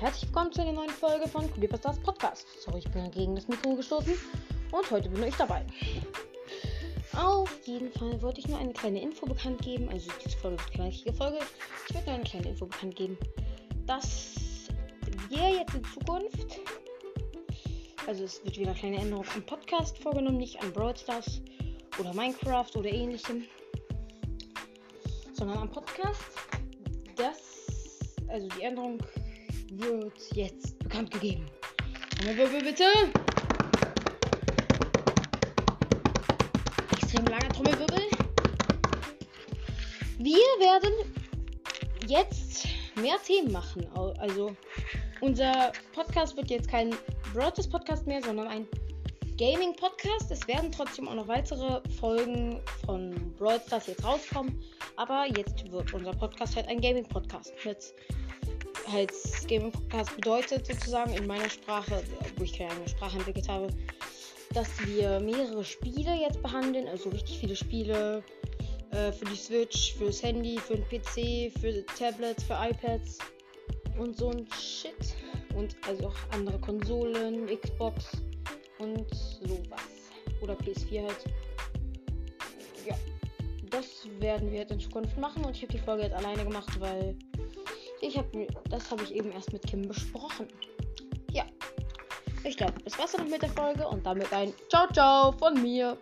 herzlich willkommen zu einer neuen Folge von Creepypastas Podcast. Sorry, ich bin gegen das Mikro gestoßen und heute bin ich dabei. Auf jeden Fall wollte ich nur eine kleine Info bekannt geben. Also diese Folge ist keine Folge. Ich wollte nur eine kleine Info bekannt geben, dass wir jetzt in Zukunft, also es wird wieder eine kleine Änderung am Podcast vorgenommen, nicht an Brawl Stars oder Minecraft oder ähnlichem, sondern am Podcast. Das, also die Änderung wird jetzt bekannt gegeben. Trommelwirbel bitte. Extrem langer Trommelwirbel. Wir werden jetzt mehr Themen machen. Also unser Podcast wird jetzt kein Broadcast Podcast mehr, sondern ein Gaming Podcast. Es werden trotzdem auch noch weitere Folgen von Stars jetzt rauskommen. Aber jetzt wird unser Podcast halt ein Gaming Podcast. Mit halt Gaming Podcast bedeutet sozusagen in meiner Sprache, wo ich keine eigene Sprache entwickelt habe, dass wir mehrere Spiele jetzt behandeln, also richtig viele Spiele äh, für die Switch, fürs Handy, für den PC, für Tablets, für iPads und so ein Shit. Und also auch andere Konsolen, Xbox und sowas. Oder PS4 halt. Ja. Das werden wir jetzt in Zukunft machen und ich habe die Folge jetzt alleine gemacht, weil ich habe das habe ich eben erst mit Kim besprochen. Ja. Ich glaube, das war's dann mit der Folge und damit ein Ciao Ciao von mir.